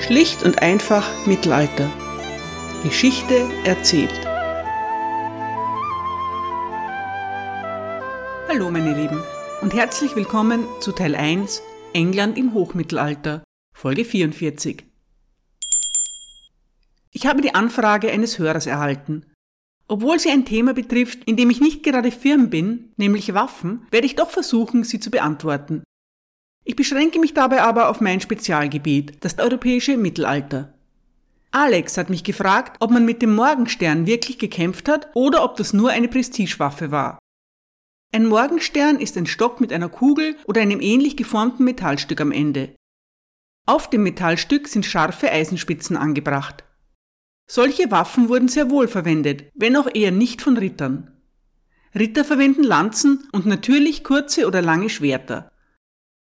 Schlicht und einfach Mittelalter. Geschichte erzählt. Hallo meine Lieben und herzlich willkommen zu Teil 1 England im Hochmittelalter, Folge 44. Ich habe die Anfrage eines Hörers erhalten. Obwohl sie ein Thema betrifft, in dem ich nicht gerade firm bin, nämlich Waffen, werde ich doch versuchen, sie zu beantworten. Ich beschränke mich dabei aber auf mein Spezialgebiet, das europäische Mittelalter. Alex hat mich gefragt, ob man mit dem Morgenstern wirklich gekämpft hat oder ob das nur eine Prestigewaffe war. Ein Morgenstern ist ein Stock mit einer Kugel oder einem ähnlich geformten Metallstück am Ende. Auf dem Metallstück sind scharfe Eisenspitzen angebracht. Solche Waffen wurden sehr wohl verwendet, wenn auch eher nicht von Rittern. Ritter verwenden Lanzen und natürlich kurze oder lange Schwerter.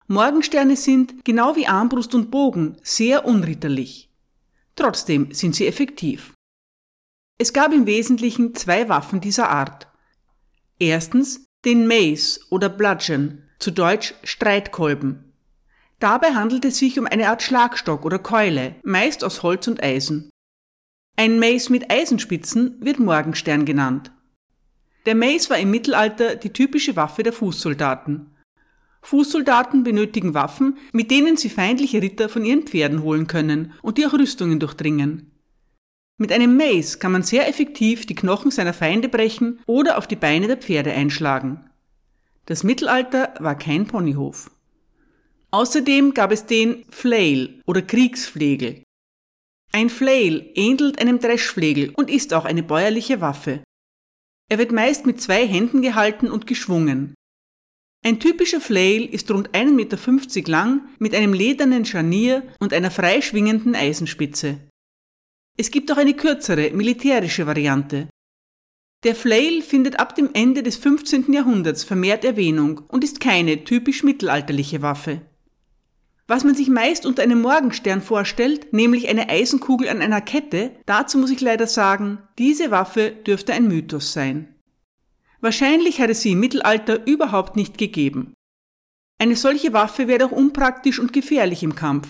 Morgensterne sind, genau wie Armbrust und Bogen, sehr unritterlich. Trotzdem sind sie effektiv. Es gab im Wesentlichen zwei Waffen dieser Art. Erstens den Mace oder Bludgeon, zu Deutsch Streitkolben. Dabei handelt es sich um eine Art Schlagstock oder Keule, meist aus Holz und Eisen. Ein Mace mit Eisenspitzen wird Morgenstern genannt. Der Mace war im Mittelalter die typische Waffe der Fußsoldaten. Fußsoldaten benötigen Waffen, mit denen sie feindliche Ritter von ihren Pferden holen können und die auch Rüstungen durchdringen. Mit einem Mace kann man sehr effektiv die Knochen seiner Feinde brechen oder auf die Beine der Pferde einschlagen. Das Mittelalter war kein Ponyhof. Außerdem gab es den Flail oder Kriegsflegel. Ein Flail ähnelt einem Dreschflegel und ist auch eine bäuerliche Waffe. Er wird meist mit zwei Händen gehalten und geschwungen. Ein typischer Flail ist rund 1,50 Meter lang mit einem ledernen Scharnier und einer freischwingenden Eisenspitze. Es gibt auch eine kürzere, militärische Variante. Der Flail findet ab dem Ende des 15. Jahrhunderts vermehrt Erwähnung und ist keine typisch mittelalterliche Waffe. Was man sich meist unter einem Morgenstern vorstellt, nämlich eine Eisenkugel an einer Kette, dazu muss ich leider sagen, diese Waffe dürfte ein Mythos sein. Wahrscheinlich hat sie im Mittelalter überhaupt nicht gegeben. Eine solche Waffe wäre auch unpraktisch und gefährlich im Kampf.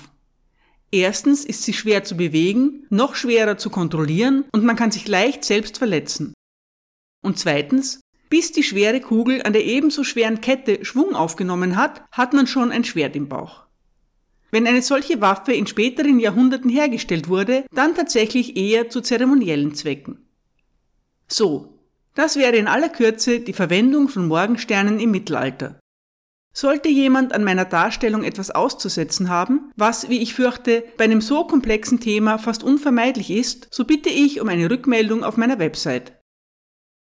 Erstens ist sie schwer zu bewegen, noch schwerer zu kontrollieren und man kann sich leicht selbst verletzen. Und zweitens, bis die schwere Kugel an der ebenso schweren Kette Schwung aufgenommen hat, hat man schon ein Schwert im Bauch. Wenn eine solche Waffe in späteren Jahrhunderten hergestellt wurde, dann tatsächlich eher zu zeremoniellen Zwecken. So, das wäre in aller Kürze die Verwendung von Morgensternen im Mittelalter. Sollte jemand an meiner Darstellung etwas auszusetzen haben, was, wie ich fürchte, bei einem so komplexen Thema fast unvermeidlich ist, so bitte ich um eine Rückmeldung auf meiner Website.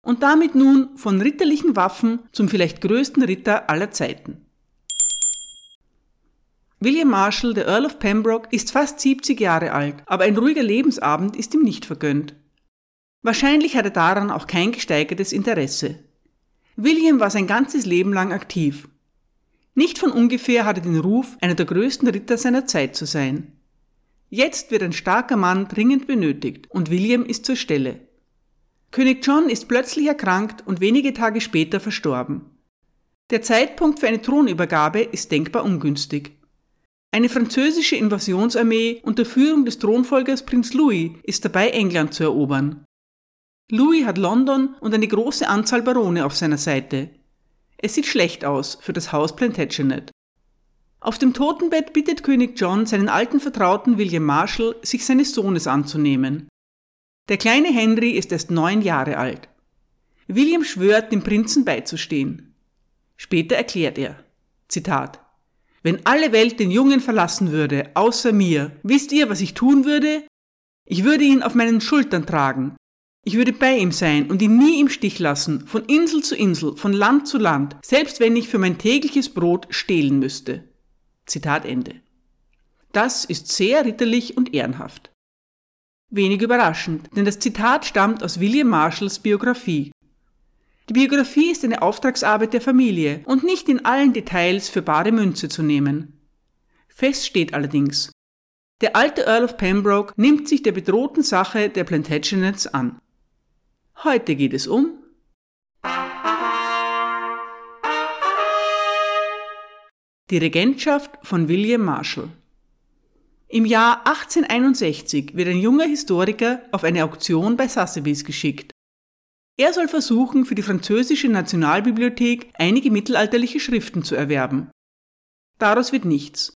Und damit nun von ritterlichen Waffen zum vielleicht größten Ritter aller Zeiten. William Marshall, der Earl of Pembroke, ist fast 70 Jahre alt, aber ein ruhiger Lebensabend ist ihm nicht vergönnt. Wahrscheinlich hat er daran auch kein gesteigertes Interesse. William war sein ganzes Leben lang aktiv. Nicht von ungefähr hat er den Ruf, einer der größten Ritter seiner Zeit zu sein. Jetzt wird ein starker Mann dringend benötigt und William ist zur Stelle. König John ist plötzlich erkrankt und wenige Tage später verstorben. Der Zeitpunkt für eine Thronübergabe ist denkbar ungünstig. Eine französische Invasionsarmee unter Führung des Thronfolgers Prinz Louis ist dabei, England zu erobern. Louis hat London und eine große Anzahl Barone auf seiner Seite. Es sieht schlecht aus für das Haus Plantagenet. Auf dem Totenbett bittet König John seinen alten Vertrauten William Marshall, sich seines Sohnes anzunehmen. Der kleine Henry ist erst neun Jahre alt. William schwört, dem Prinzen beizustehen. Später erklärt er, Zitat, Wenn alle Welt den Jungen verlassen würde, außer mir, wisst ihr, was ich tun würde? Ich würde ihn auf meinen Schultern tragen, ich würde bei ihm sein und ihn nie im Stich lassen, von Insel zu Insel, von Land zu Land, selbst wenn ich für mein tägliches Brot stehlen müsste. Zitat Ende. Das ist sehr ritterlich und ehrenhaft. Wenig überraschend, denn das Zitat stammt aus William Marshalls Biografie. Die Biografie ist eine Auftragsarbeit der Familie und nicht in allen Details für bare Münze zu nehmen. Fest steht allerdings, der alte Earl of Pembroke nimmt sich der bedrohten Sache der Plantagenets an. Heute geht es um die Regentschaft von William Marshall. Im Jahr 1861 wird ein junger Historiker auf eine Auktion bei Sotheby's geschickt. Er soll versuchen, für die französische Nationalbibliothek einige mittelalterliche Schriften zu erwerben. Daraus wird nichts.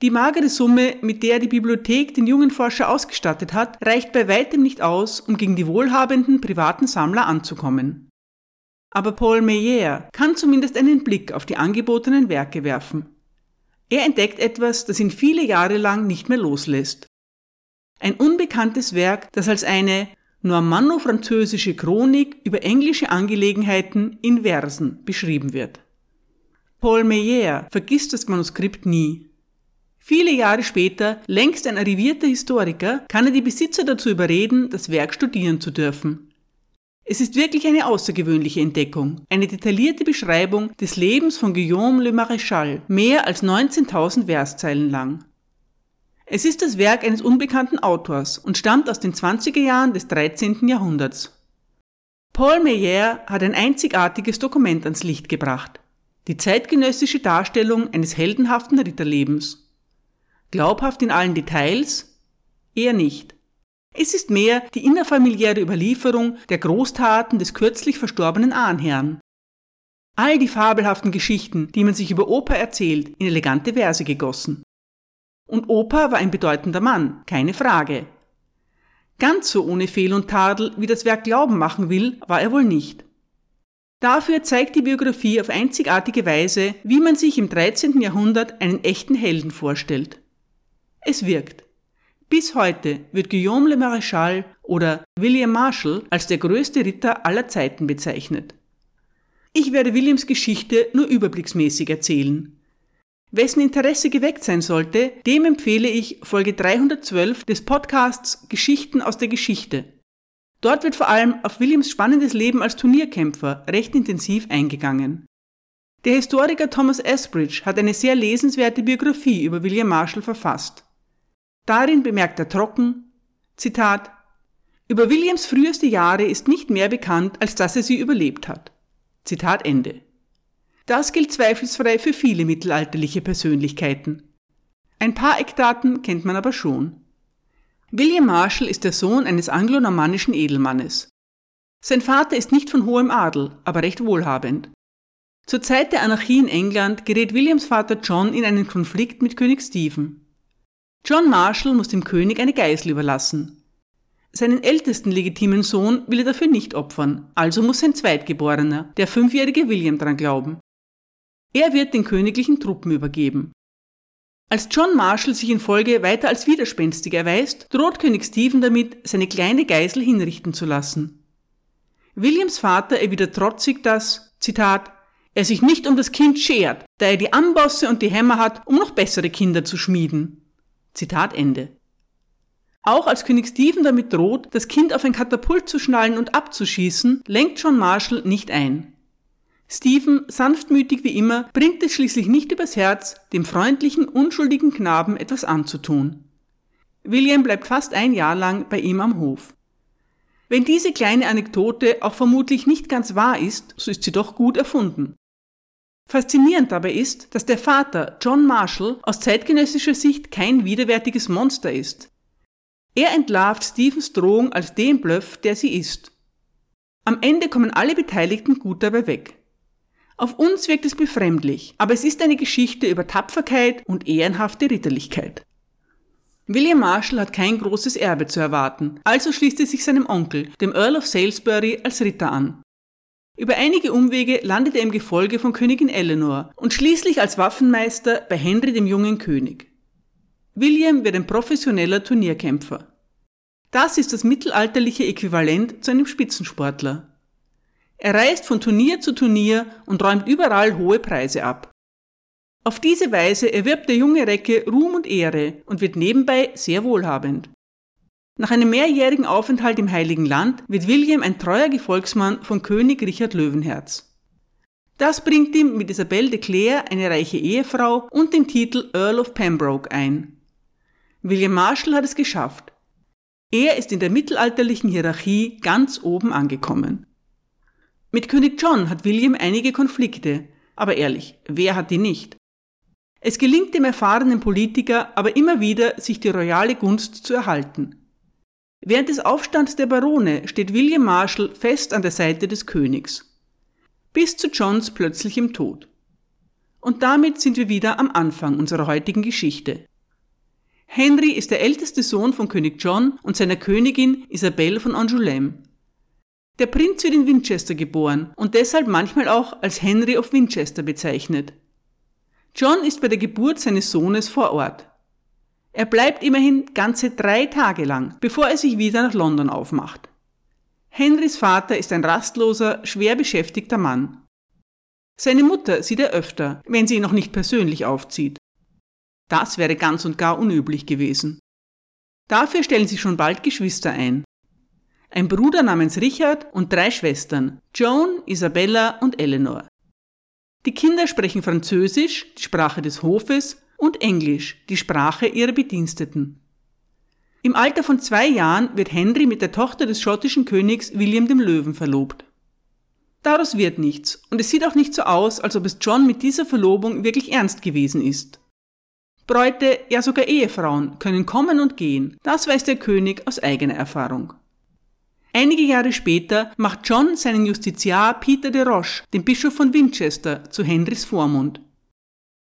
Die magere Summe, mit der die Bibliothek den jungen Forscher ausgestattet hat, reicht bei weitem nicht aus, um gegen die wohlhabenden privaten Sammler anzukommen. Aber Paul Meyer kann zumindest einen Blick auf die angebotenen Werke werfen. Er entdeckt etwas, das ihn viele Jahre lang nicht mehr loslässt. Ein unbekanntes Werk, das als eine normanno-französische Chronik über englische Angelegenheiten in Versen beschrieben wird. Paul Meyer vergisst das Manuskript nie. Viele Jahre später, längst ein arrivierter Historiker, kann er die Besitzer dazu überreden, das Werk studieren zu dürfen. Es ist wirklich eine außergewöhnliche Entdeckung, eine detaillierte Beschreibung des Lebens von Guillaume le Maréchal, mehr als 19.000 Verszeilen lang. Es ist das Werk eines unbekannten Autors und stammt aus den 20er Jahren des 13. Jahrhunderts. Paul Meyer hat ein einzigartiges Dokument ans Licht gebracht. Die zeitgenössische Darstellung eines heldenhaften Ritterlebens. Glaubhaft in allen Details? Eher nicht. Es ist mehr die innerfamiliäre Überlieferung der Großtaten des kürzlich verstorbenen Ahnherrn. All die fabelhaften Geschichten, die man sich über Opa erzählt, in elegante Verse gegossen. Und Opa war ein bedeutender Mann, keine Frage. Ganz so ohne Fehl und Tadel, wie das Werk glauben machen will, war er wohl nicht. Dafür zeigt die Biografie auf einzigartige Weise, wie man sich im 13. Jahrhundert einen echten Helden vorstellt. Es wirkt. Bis heute wird Guillaume le Maréchal oder William Marshall als der größte Ritter aller Zeiten bezeichnet. Ich werde Williams Geschichte nur überblicksmäßig erzählen. Wessen Interesse geweckt sein sollte, dem empfehle ich Folge 312 des Podcasts Geschichten aus der Geschichte. Dort wird vor allem auf Williams spannendes Leben als Turnierkämpfer recht intensiv eingegangen. Der Historiker Thomas Esbridge hat eine sehr lesenswerte Biografie über William Marshall verfasst. Darin bemerkt er trocken, Zitat, über Williams früheste Jahre ist nicht mehr bekannt, als dass er sie überlebt hat. Zitat Ende. Das gilt zweifelsfrei für viele mittelalterliche Persönlichkeiten. Ein paar Eckdaten kennt man aber schon. William Marshall ist der Sohn eines anglo-normannischen Edelmannes. Sein Vater ist nicht von hohem Adel, aber recht wohlhabend. Zur Zeit der Anarchie in England gerät Williams Vater John in einen Konflikt mit König Stephen. John Marshall muss dem König eine Geisel überlassen. Seinen ältesten legitimen Sohn will er dafür nicht opfern, also muss sein Zweitgeborener, der fünfjährige William, dran glauben. Er wird den königlichen Truppen übergeben. Als John Marshall sich in Folge weiter als widerspenstig erweist, droht König Stephen damit, seine kleine Geisel hinrichten zu lassen. Williams Vater erwidert trotzig, dass, Zitat, er sich nicht um das Kind schert, da er die Ambosse und die Hämmer hat, um noch bessere Kinder zu schmieden. Zitat Ende. Auch als König Stephen damit droht, das Kind auf ein Katapult zu schnallen und abzuschießen, lenkt John Marshall nicht ein. Stephen, sanftmütig wie immer, bringt es schließlich nicht übers Herz, dem freundlichen, unschuldigen Knaben etwas anzutun. William bleibt fast ein Jahr lang bei ihm am Hof. Wenn diese kleine Anekdote auch vermutlich nicht ganz wahr ist, so ist sie doch gut erfunden. Faszinierend dabei ist, dass der Vater, John Marshall, aus zeitgenössischer Sicht kein widerwärtiges Monster ist. Er entlarvt Stephens Drohung als den Bluff, der sie ist. Am Ende kommen alle Beteiligten gut dabei weg. Auf uns wirkt es befremdlich, aber es ist eine Geschichte über Tapferkeit und ehrenhafte Ritterlichkeit. William Marshall hat kein großes Erbe zu erwarten, also schließt er sich seinem Onkel, dem Earl of Salisbury, als Ritter an. Über einige Umwege landet er im Gefolge von Königin Eleanor und schließlich als Waffenmeister bei Henry dem jungen König. William wird ein professioneller Turnierkämpfer. Das ist das mittelalterliche Äquivalent zu einem Spitzensportler. Er reist von Turnier zu Turnier und räumt überall hohe Preise ab. Auf diese Weise erwirbt der junge Recke Ruhm und Ehre und wird nebenbei sehr wohlhabend. Nach einem mehrjährigen Aufenthalt im Heiligen Land wird William ein treuer Gefolgsmann von König Richard Löwenherz. Das bringt ihm mit Isabelle de Clare eine reiche Ehefrau und den Titel Earl of Pembroke ein. William Marshall hat es geschafft. Er ist in der mittelalterlichen Hierarchie ganz oben angekommen. Mit König John hat William einige Konflikte, aber ehrlich, wer hat die nicht? Es gelingt dem erfahrenen Politiker aber immer wieder, sich die royale Gunst zu erhalten. Während des Aufstands der Barone steht William Marshall fest an der Seite des Königs. Bis zu Johns plötzlichem Tod. Und damit sind wir wieder am Anfang unserer heutigen Geschichte. Henry ist der älteste Sohn von König John und seiner Königin Isabelle von Angoulême. Der Prinz wird in Winchester geboren und deshalb manchmal auch als Henry of Winchester bezeichnet. John ist bei der Geburt seines Sohnes vor Ort. Er bleibt immerhin ganze drei Tage lang, bevor er sich wieder nach London aufmacht. Henrys Vater ist ein rastloser, schwer beschäftigter Mann. Seine Mutter sieht er öfter, wenn sie ihn noch nicht persönlich aufzieht. Das wäre ganz und gar unüblich gewesen. Dafür stellen sich schon bald Geschwister ein. Ein Bruder namens Richard und drei Schwestern, Joan, Isabella und Eleanor. Die Kinder sprechen Französisch, die Sprache des Hofes, und Englisch, die Sprache ihrer Bediensteten. Im Alter von zwei Jahren wird Henry mit der Tochter des schottischen Königs William dem Löwen verlobt. Daraus wird nichts, und es sieht auch nicht so aus, als ob es John mit dieser Verlobung wirklich ernst gewesen ist. Bräute, ja sogar Ehefrauen können kommen und gehen, das weiß der König aus eigener Erfahrung. Einige Jahre später macht John seinen Justiziar Peter de Roche, den Bischof von Winchester, zu Henrys Vormund.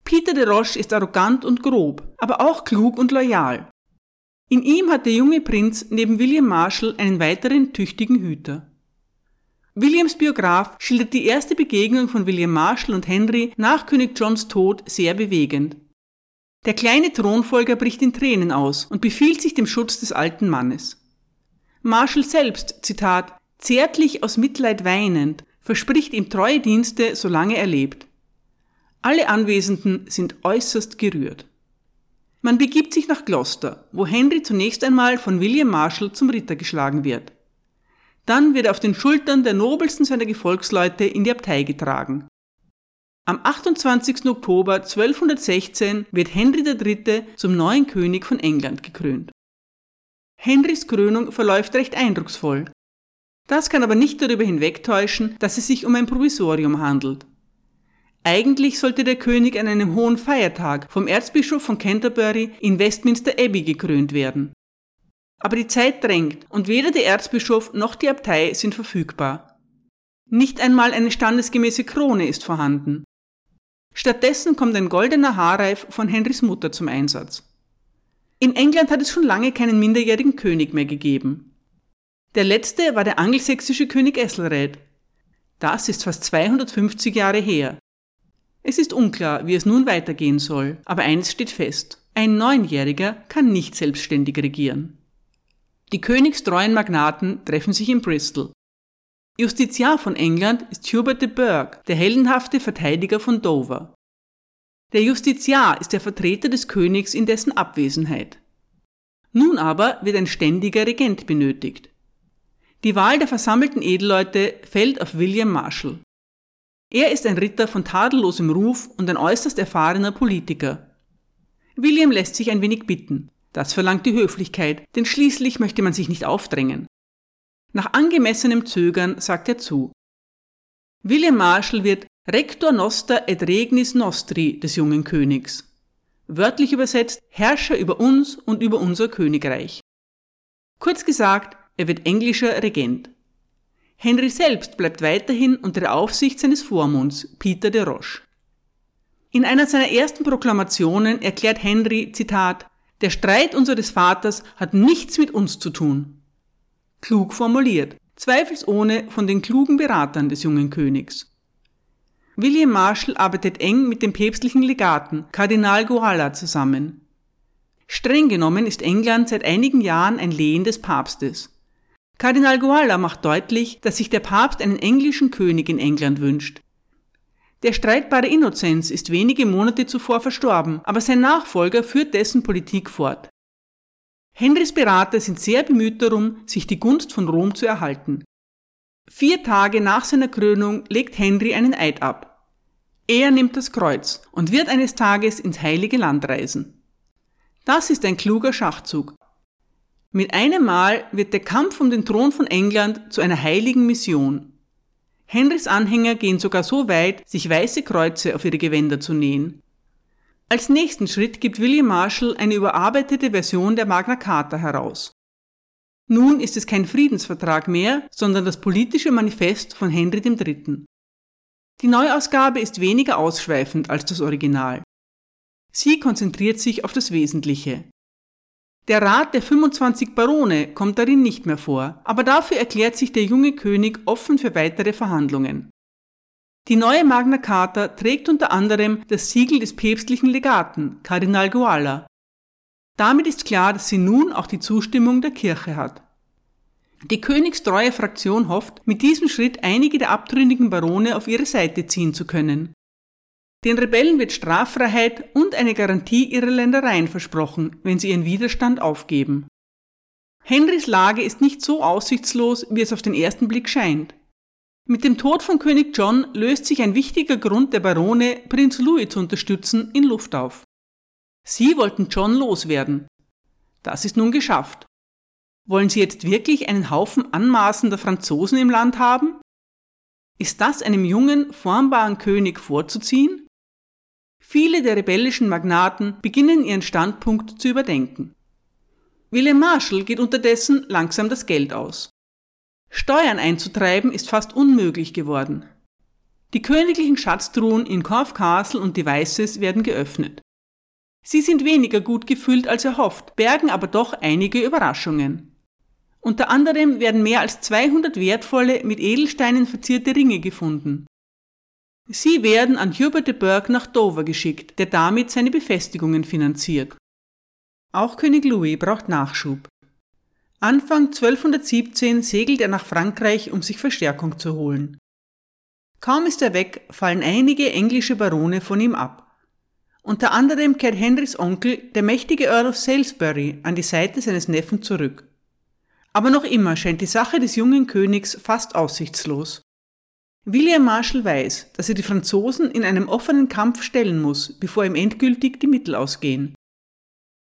Peter de Roche ist arrogant und grob, aber auch klug und loyal. In ihm hat der junge Prinz neben William Marshall einen weiteren tüchtigen Hüter. Williams Biograf schildert die erste Begegnung von William Marshall und Henry nach König Johns Tod sehr bewegend. Der kleine Thronfolger bricht in Tränen aus und befiehlt sich dem Schutz des alten Mannes. Marshall selbst, Zitat, zärtlich aus Mitleid weinend, verspricht ihm treue Dienste, solange er lebt. Alle Anwesenden sind äußerst gerührt. Man begibt sich nach Gloucester, wo Henry zunächst einmal von William Marshall zum Ritter geschlagen wird. Dann wird er auf den Schultern der nobelsten seiner Gefolgsleute in die Abtei getragen. Am 28. Oktober 1216 wird Henry III. zum neuen König von England gekrönt. Henrys Krönung verläuft recht eindrucksvoll. Das kann aber nicht darüber hinwegtäuschen, dass es sich um ein Provisorium handelt. Eigentlich sollte der König an einem hohen Feiertag vom Erzbischof von Canterbury in Westminster Abbey gekrönt werden. Aber die Zeit drängt und weder der Erzbischof noch die Abtei sind verfügbar. Nicht einmal eine standesgemäße Krone ist vorhanden. Stattdessen kommt ein goldener Haarreif von Henrys Mutter zum Einsatz. In England hat es schon lange keinen minderjährigen König mehr gegeben. Der letzte war der angelsächsische König Ethelred. Das ist fast 250 Jahre her. Es ist unklar, wie es nun weitergehen soll, aber eines steht fest. Ein Neunjähriger kann nicht selbstständig regieren. Die königstreuen Magnaten treffen sich in Bristol. Justiziar von England ist Hubert de Burgh, der heldenhafte Verteidiger von Dover. Der Justiziar ist der Vertreter des Königs in dessen Abwesenheit. Nun aber wird ein ständiger Regent benötigt. Die Wahl der versammelten Edelleute fällt auf William Marshall. Er ist ein Ritter von tadellosem Ruf und ein äußerst erfahrener Politiker. William lässt sich ein wenig bitten. Das verlangt die Höflichkeit, denn schließlich möchte man sich nicht aufdrängen. Nach angemessenem Zögern sagt er zu. William Marshall wird Rector Noster et Regnis Nostri des jungen Königs. Wörtlich übersetzt Herrscher über uns und über unser Königreich. Kurz gesagt, er wird englischer Regent. Henry selbst bleibt weiterhin unter der Aufsicht seines Vormunds, Peter de Roche. In einer seiner ersten Proklamationen erklärt Henry, Zitat, der Streit unseres Vaters hat nichts mit uns zu tun klug formuliert, zweifelsohne von den klugen Beratern des jungen Königs. William Marshall arbeitet eng mit dem päpstlichen Legaten Kardinal Guala zusammen. Streng genommen ist England seit einigen Jahren ein Lehen des Papstes. Kardinal Guala macht deutlich, dass sich der Papst einen englischen König in England wünscht. Der streitbare Innozenz ist wenige Monate zuvor verstorben, aber sein Nachfolger führt dessen Politik fort. Henrys Berater sind sehr bemüht darum, sich die Gunst von Rom zu erhalten. Vier Tage nach seiner Krönung legt Henry einen Eid ab. Er nimmt das Kreuz und wird eines Tages ins heilige Land reisen. Das ist ein kluger Schachzug. Mit einem Mal wird der Kampf um den Thron von England zu einer heiligen Mission. Henrys Anhänger gehen sogar so weit, sich weiße Kreuze auf ihre Gewänder zu nähen. Als nächsten Schritt gibt William Marshall eine überarbeitete Version der Magna Carta heraus. Nun ist es kein Friedensvertrag mehr, sondern das politische Manifest von Henry III. Die Neuausgabe ist weniger ausschweifend als das Original. Sie konzentriert sich auf das Wesentliche. Der Rat der 25 Barone kommt darin nicht mehr vor, aber dafür erklärt sich der junge König offen für weitere Verhandlungen. Die neue Magna Carta trägt unter anderem das Siegel des päpstlichen Legaten, Kardinal Guala. Damit ist klar, dass sie nun auch die Zustimmung der Kirche hat. Die königstreue Fraktion hofft, mit diesem Schritt einige der abtrünnigen Barone auf ihre Seite ziehen zu können. Den Rebellen wird Straffreiheit und eine Garantie ihrer Ländereien versprochen, wenn sie ihren Widerstand aufgeben. Henrys Lage ist nicht so aussichtslos, wie es auf den ersten Blick scheint. Mit dem Tod von König John löst sich ein wichtiger Grund der Barone, Prinz Louis zu unterstützen, in Luft auf. Sie wollten John loswerden. Das ist nun geschafft. Wollen Sie jetzt wirklich einen Haufen anmaßender Franzosen im Land haben? Ist das einem jungen, formbaren König vorzuziehen? Viele der rebellischen Magnaten beginnen ihren Standpunkt zu überdenken. William Marshall geht unterdessen langsam das Geld aus. Steuern einzutreiben ist fast unmöglich geworden. Die königlichen Schatztruhen in Corfe Castle und Devices werden geöffnet. Sie sind weniger gut gefüllt als erhofft, bergen aber doch einige Überraschungen. Unter anderem werden mehr als 200 wertvolle, mit Edelsteinen verzierte Ringe gefunden. Sie werden an Hubert de Burgh nach Dover geschickt, der damit seine Befestigungen finanziert. Auch König Louis braucht Nachschub. Anfang 1217 segelt er nach Frankreich, um sich Verstärkung zu holen. Kaum ist er weg, fallen einige englische Barone von ihm ab. Unter anderem kehrt Henrys Onkel, der mächtige Earl of Salisbury, an die Seite seines Neffen zurück. Aber noch immer scheint die Sache des jungen Königs fast aussichtslos. William Marshall weiß, dass er die Franzosen in einem offenen Kampf stellen muss, bevor ihm endgültig die Mittel ausgehen.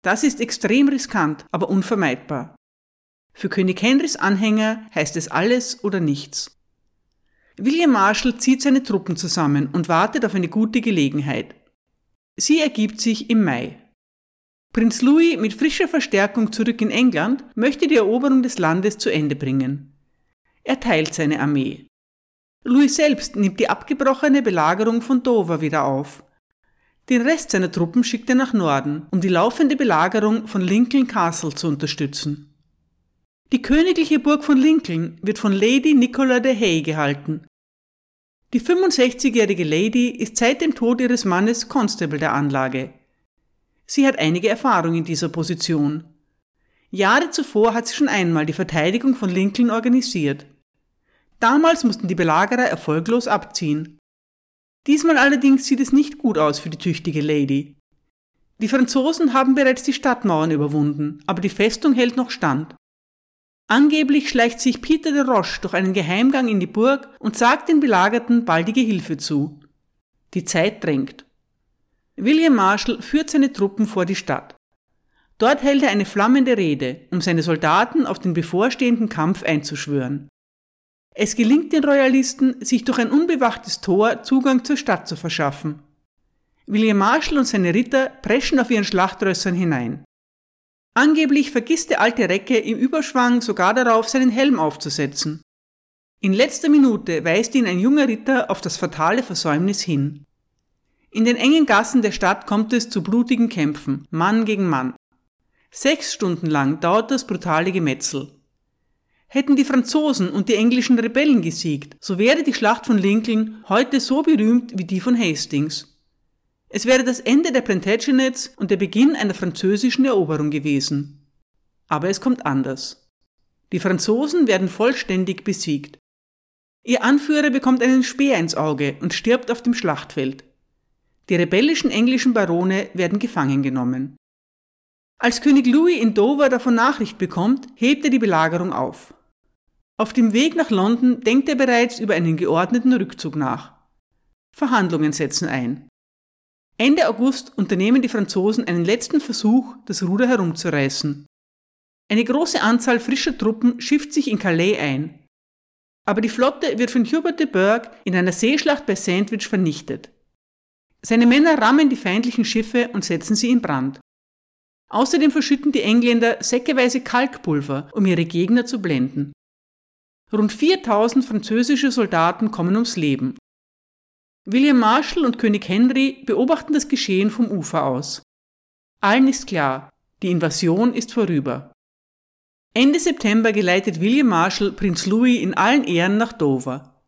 Das ist extrem riskant, aber unvermeidbar. Für König Henrys Anhänger heißt es alles oder nichts. William Marshall zieht seine Truppen zusammen und wartet auf eine gute Gelegenheit. Sie ergibt sich im Mai. Prinz Louis mit frischer Verstärkung zurück in England möchte die Eroberung des Landes zu Ende bringen. Er teilt seine Armee. Louis selbst nimmt die abgebrochene Belagerung von Dover wieder auf. Den Rest seiner Truppen schickt er nach Norden, um die laufende Belagerung von Lincoln Castle zu unterstützen. Die königliche Burg von Lincoln wird von Lady Nicola de Hay gehalten. Die 65-jährige Lady ist seit dem Tod ihres Mannes Constable der Anlage. Sie hat einige Erfahrung in dieser Position. Jahre zuvor hat sie schon einmal die Verteidigung von Lincoln organisiert. Damals mussten die Belagerer erfolglos abziehen. Diesmal allerdings sieht es nicht gut aus für die tüchtige Lady. Die Franzosen haben bereits die Stadtmauern überwunden, aber die Festung hält noch stand. Angeblich schleicht sich Peter de Roche durch einen Geheimgang in die Burg und sagt den Belagerten baldige Hilfe zu. Die Zeit drängt. William Marshall führt seine Truppen vor die Stadt. Dort hält er eine flammende Rede, um seine Soldaten auf den bevorstehenden Kampf einzuschwören. Es gelingt den Royalisten, sich durch ein unbewachtes Tor Zugang zur Stadt zu verschaffen. William Marshall und seine Ritter preschen auf ihren Schlachtrössern hinein. Angeblich vergisst der alte Recke im Überschwang sogar darauf, seinen Helm aufzusetzen. In letzter Minute weist ihn ein junger Ritter auf das fatale Versäumnis hin. In den engen Gassen der Stadt kommt es zu blutigen Kämpfen, Mann gegen Mann. Sechs Stunden lang dauert das brutale Gemetzel. Hätten die Franzosen und die englischen Rebellen gesiegt, so wäre die Schlacht von Lincoln heute so berühmt wie die von Hastings. Es wäre das Ende der Plantagenets und der Beginn einer französischen Eroberung gewesen. Aber es kommt anders. Die Franzosen werden vollständig besiegt. Ihr Anführer bekommt einen Speer ins Auge und stirbt auf dem Schlachtfeld. Die rebellischen englischen Barone werden gefangen genommen. Als König Louis in Dover davon Nachricht bekommt, hebt er die Belagerung auf. Auf dem Weg nach London denkt er bereits über einen geordneten Rückzug nach. Verhandlungen setzen ein. Ende August unternehmen die Franzosen einen letzten Versuch, das Ruder herumzureißen. Eine große Anzahl frischer Truppen schifft sich in Calais ein. Aber die Flotte wird von Hubert de Burgh in einer Seeschlacht bei Sandwich vernichtet. Seine Männer rammen die feindlichen Schiffe und setzen sie in Brand. Außerdem verschütten die Engländer säckeweise Kalkpulver, um ihre Gegner zu blenden. Rund 4000 französische Soldaten kommen ums Leben. William Marshall und König Henry beobachten das Geschehen vom Ufer aus. Allen ist klar, die Invasion ist vorüber. Ende September geleitet William Marshall Prinz Louis in allen Ehren nach Dover.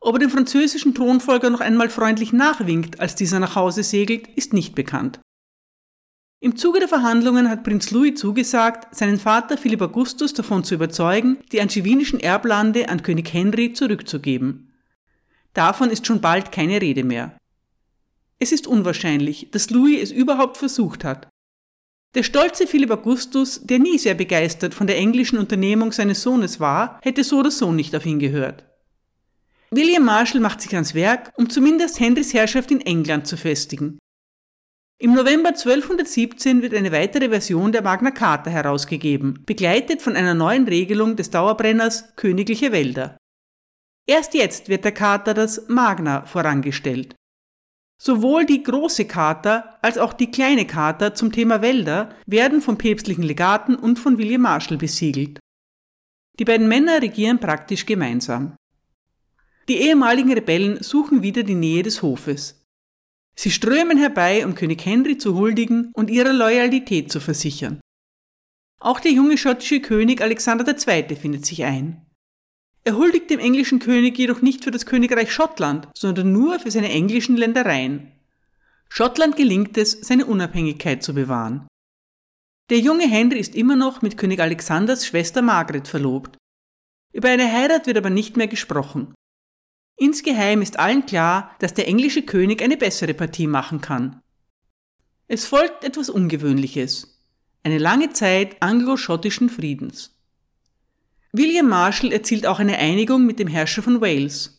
Ob er dem französischen Thronfolger noch einmal freundlich nachwinkt, als dieser nach Hause segelt, ist nicht bekannt. Im Zuge der Verhandlungen hat Prinz Louis zugesagt, seinen Vater Philipp Augustus davon zu überzeugen, die angewinischen Erblande an König Henry zurückzugeben. Davon ist schon bald keine Rede mehr. Es ist unwahrscheinlich, dass Louis es überhaupt versucht hat. Der stolze Philipp Augustus, der nie sehr begeistert von der englischen Unternehmung seines Sohnes war, hätte so oder so nicht auf ihn gehört. William Marshall macht sich ans Werk, um zumindest Henrys Herrschaft in England zu festigen. Im November 1217 wird eine weitere Version der Magna Carta herausgegeben, begleitet von einer neuen Regelung des Dauerbrenners Königliche Wälder. Erst jetzt wird der Charta das Magna vorangestellt. Sowohl die große Charta als auch die kleine Charta zum Thema Wälder werden von päpstlichen Legaten und von William Marshall besiegelt. Die beiden Männer regieren praktisch gemeinsam. Die ehemaligen Rebellen suchen wieder die Nähe des Hofes. Sie strömen herbei, um König Henry zu huldigen und ihrer Loyalität zu versichern. Auch der junge schottische König Alexander II. findet sich ein. Er huldigt dem englischen König jedoch nicht für das Königreich Schottland, sondern nur für seine englischen Ländereien. Schottland gelingt es, seine Unabhängigkeit zu bewahren. Der junge Henry ist immer noch mit König Alexanders Schwester Margaret verlobt. Über eine Heirat wird aber nicht mehr gesprochen. Insgeheim ist allen klar, dass der englische König eine bessere Partie machen kann. Es folgt etwas Ungewöhnliches. Eine lange Zeit anglo-schottischen Friedens. William Marshall erzielt auch eine Einigung mit dem Herrscher von Wales.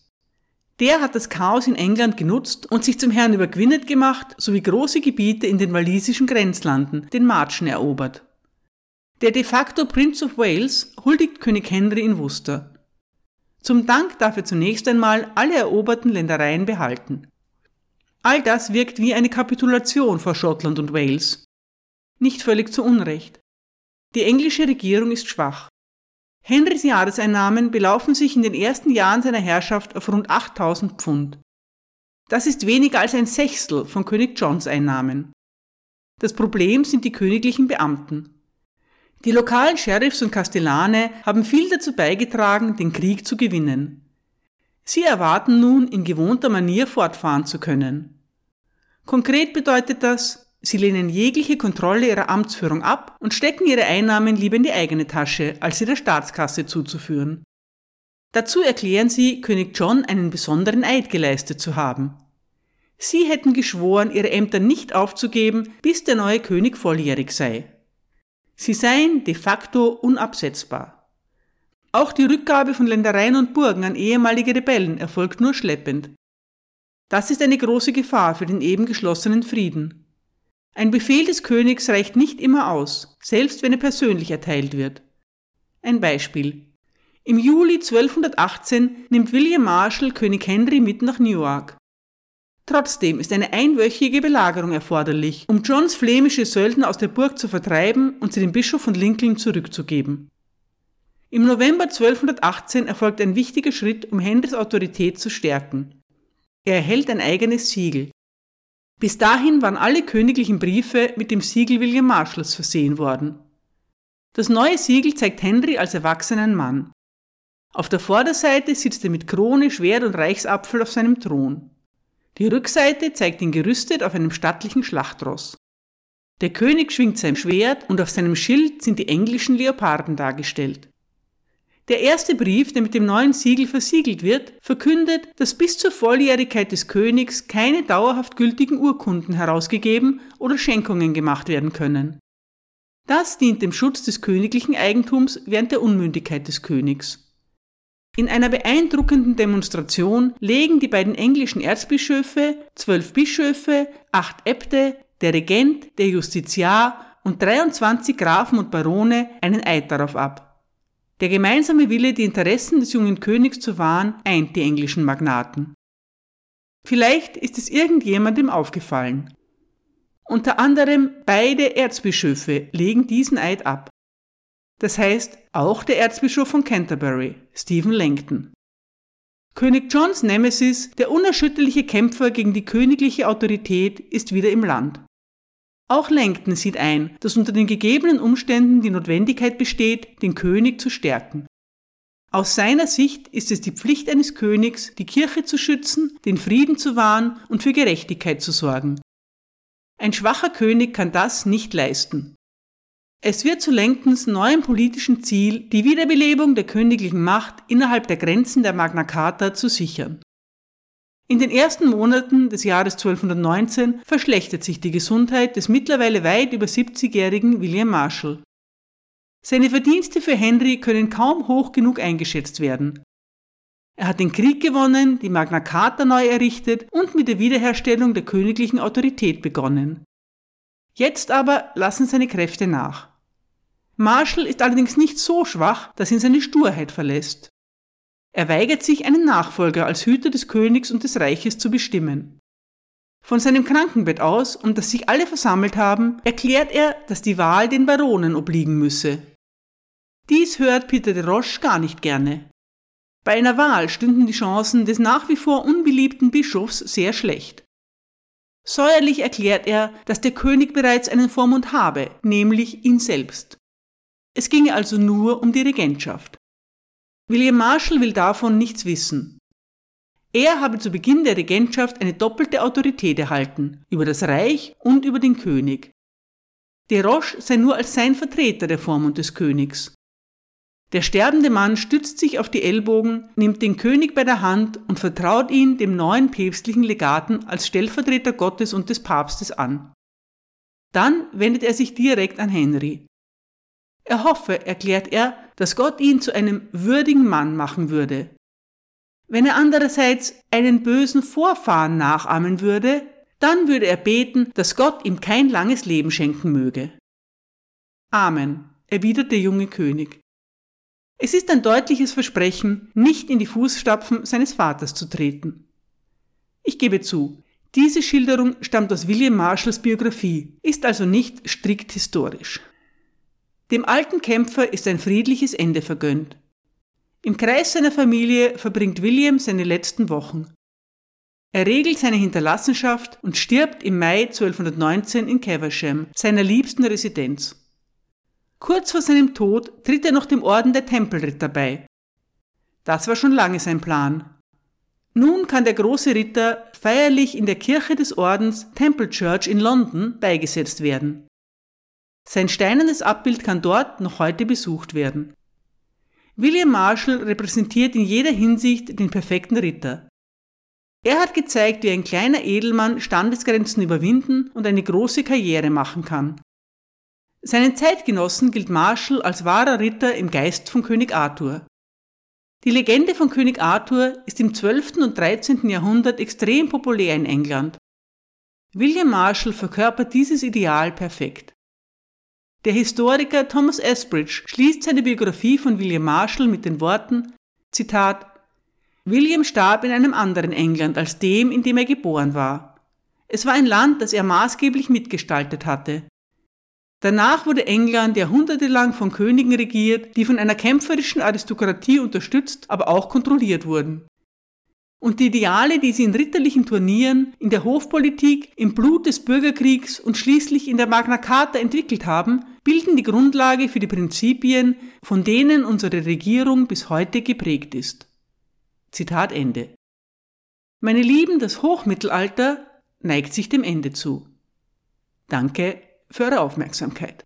Der hat das Chaos in England genutzt und sich zum Herrn über Gwynedd gemacht sowie große Gebiete in den walisischen Grenzlanden, den Marchen, erobert. Der de facto Prince of Wales huldigt König Henry in Worcester. Zum Dank darf er zunächst einmal alle eroberten Ländereien behalten. All das wirkt wie eine Kapitulation vor Schottland und Wales. Nicht völlig zu Unrecht. Die englische Regierung ist schwach. Henrys Jahreseinnahmen belaufen sich in den ersten Jahren seiner Herrschaft auf rund 8000 Pfund. Das ist weniger als ein Sechstel von König Johns Einnahmen. Das Problem sind die königlichen Beamten. Die lokalen Sheriffs und Kastellane haben viel dazu beigetragen, den Krieg zu gewinnen. Sie erwarten nun, in gewohnter Manier fortfahren zu können. Konkret bedeutet das, sie lehnen jegliche Kontrolle ihrer Amtsführung ab und stecken ihre Einnahmen lieber in die eigene Tasche, als sie der Staatskasse zuzuführen. Dazu erklären sie, König John einen besonderen Eid geleistet zu haben. Sie hätten geschworen, ihre Ämter nicht aufzugeben, bis der neue König volljährig sei. Sie seien de facto unabsetzbar. Auch die Rückgabe von Ländereien und Burgen an ehemalige Rebellen erfolgt nur schleppend. Das ist eine große Gefahr für den eben geschlossenen Frieden. Ein Befehl des Königs reicht nicht immer aus, selbst wenn er persönlich erteilt wird. Ein Beispiel. Im Juli 1218 nimmt William Marshall König Henry mit nach Newark. Trotzdem ist eine einwöchige Belagerung erforderlich, um Johns flämische Söldner aus der Burg zu vertreiben und sie dem Bischof von Lincoln zurückzugeben. Im November 1218 erfolgt ein wichtiger Schritt, um Henrys Autorität zu stärken. Er erhält ein eigenes Siegel. Bis dahin waren alle königlichen Briefe mit dem Siegel William Marshalls versehen worden. Das neue Siegel zeigt Henry als erwachsenen Mann. Auf der Vorderseite sitzt er mit Krone, Schwert und Reichsapfel auf seinem Thron. Die Rückseite zeigt ihn gerüstet auf einem stattlichen Schlachtross. Der König schwingt sein Schwert und auf seinem Schild sind die englischen Leoparden dargestellt. Der erste Brief, der mit dem neuen Siegel versiegelt wird, verkündet, dass bis zur Volljährigkeit des Königs keine dauerhaft gültigen Urkunden herausgegeben oder Schenkungen gemacht werden können. Das dient dem Schutz des königlichen Eigentums während der Unmündigkeit des Königs. In einer beeindruckenden Demonstration legen die beiden englischen Erzbischöfe, zwölf Bischöfe, acht Äbte, der Regent, der Justiziar und 23 Grafen und Barone einen Eid darauf ab. Der gemeinsame Wille, die Interessen des jungen Königs zu wahren, eint die englischen Magnaten. Vielleicht ist es irgendjemandem aufgefallen. Unter anderem beide Erzbischöfe legen diesen Eid ab. Das heißt, auch der Erzbischof von Canterbury, Stephen Langton. König Johns Nemesis, der unerschütterliche Kämpfer gegen die königliche Autorität, ist wieder im Land. Auch Langton sieht ein, dass unter den gegebenen Umständen die Notwendigkeit besteht, den König zu stärken. Aus seiner Sicht ist es die Pflicht eines Königs, die Kirche zu schützen, den Frieden zu wahren und für Gerechtigkeit zu sorgen. Ein schwacher König kann das nicht leisten. Es wird zu Langtons neuem politischen Ziel, die Wiederbelebung der königlichen Macht innerhalb der Grenzen der Magna Carta zu sichern. In den ersten Monaten des Jahres 1219 verschlechtert sich die Gesundheit des mittlerweile weit über 70-jährigen William Marshall. Seine Verdienste für Henry können kaum hoch genug eingeschätzt werden. Er hat den Krieg gewonnen, die Magna Carta neu errichtet und mit der Wiederherstellung der königlichen Autorität begonnen. Jetzt aber lassen seine Kräfte nach. Marshall ist allerdings nicht so schwach, dass ihn seine Sturheit verlässt. Er weigert sich, einen Nachfolger als Hüter des Königs und des Reiches zu bestimmen. Von seinem Krankenbett aus, um das sich alle versammelt haben, erklärt er, dass die Wahl den Baronen obliegen müsse. Dies hört Peter de Roche gar nicht gerne. Bei einer Wahl stünden die Chancen des nach wie vor unbeliebten Bischofs sehr schlecht. Säuerlich erklärt er, dass der König bereits einen Vormund habe, nämlich ihn selbst. Es ginge also nur um die Regentschaft. William Marshall will davon nichts wissen. Er habe zu Beginn der Regentschaft eine doppelte Autorität erhalten, über das Reich und über den König. De Roche sei nur als sein Vertreter der Vormund des Königs. Der sterbende Mann stützt sich auf die Ellbogen, nimmt den König bei der Hand und vertraut ihn dem neuen päpstlichen Legaten als Stellvertreter Gottes und des Papstes an. Dann wendet er sich direkt an Henry. Er hoffe, erklärt er, dass Gott ihn zu einem würdigen Mann machen würde. Wenn er andererseits einen bösen Vorfahren nachahmen würde, dann würde er beten, dass Gott ihm kein langes Leben schenken möge. Amen, erwidert der junge König. Es ist ein deutliches Versprechen, nicht in die Fußstapfen seines Vaters zu treten. Ich gebe zu, diese Schilderung stammt aus William Marshalls Biografie, ist also nicht strikt historisch. Dem alten Kämpfer ist ein friedliches Ende vergönnt. Im Kreis seiner Familie verbringt William seine letzten Wochen. Er regelt seine Hinterlassenschaft und stirbt im Mai 1219 in Caversham, seiner liebsten Residenz. Kurz vor seinem Tod tritt er noch dem Orden der Tempelritter bei. Das war schon lange sein Plan. Nun kann der große Ritter feierlich in der Kirche des Ordens Temple Church in London beigesetzt werden. Sein steinernes Abbild kann dort noch heute besucht werden. William Marshall repräsentiert in jeder Hinsicht den perfekten Ritter. Er hat gezeigt, wie ein kleiner Edelmann Standesgrenzen überwinden und eine große Karriere machen kann. Seinen Zeitgenossen gilt Marshall als wahrer Ritter im Geist von König Arthur. Die Legende von König Arthur ist im 12. und 13. Jahrhundert extrem populär in England. William Marshall verkörpert dieses Ideal perfekt. Der Historiker Thomas Esbridge schließt seine Biografie von William Marshall mit den Worten Zitat William starb in einem anderen England als dem, in dem er geboren war. Es war ein Land, das er maßgeblich mitgestaltet hatte. Danach wurde England jahrhundertelang von Königen regiert, die von einer kämpferischen Aristokratie unterstützt, aber auch kontrolliert wurden. Und die Ideale, die sie in ritterlichen Turnieren, in der Hofpolitik, im Blut des Bürgerkriegs und schließlich in der Magna Carta entwickelt haben, bilden die Grundlage für die Prinzipien, von denen unsere Regierung bis heute geprägt ist. Zitat Ende. Meine Lieben, das Hochmittelalter neigt sich dem Ende zu. Danke für eure Aufmerksamkeit.